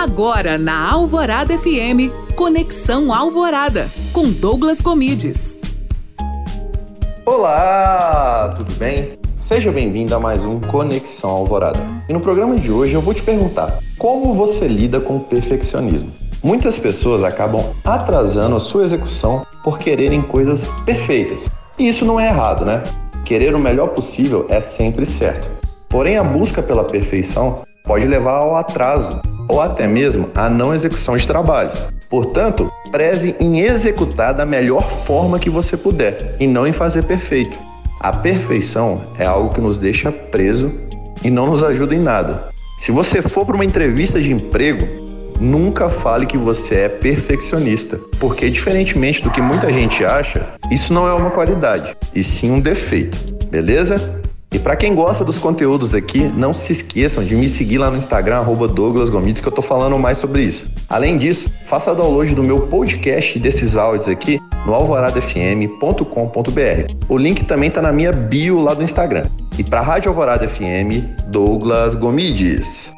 Agora na Alvorada FM, Conexão Alvorada, com Douglas Comides. Olá, tudo bem? Seja bem-vindo a mais um Conexão Alvorada. E no programa de hoje eu vou te perguntar: como você lida com o perfeccionismo? Muitas pessoas acabam atrasando a sua execução por quererem coisas perfeitas. E isso não é errado, né? Querer o melhor possível é sempre certo. Porém, a busca pela perfeição pode levar ao atraso ou até mesmo à não execução de trabalhos. Portanto, preze em executar da melhor forma que você puder e não em fazer perfeito. A perfeição é algo que nos deixa preso e não nos ajuda em nada. Se você for para uma entrevista de emprego, nunca fale que você é perfeccionista, porque diferentemente do que muita gente acha, isso não é uma qualidade, e sim um defeito, beleza? E para quem gosta dos conteúdos aqui, não se esqueçam de me seguir lá no Instagram, Douglas Gomides, que eu tô falando mais sobre isso. Além disso, faça download do meu podcast desses áudios aqui no alvoradafm.com.br. O link também tá na minha bio lá do Instagram. E para a Rádio Alvorada FM, Douglas Gomides.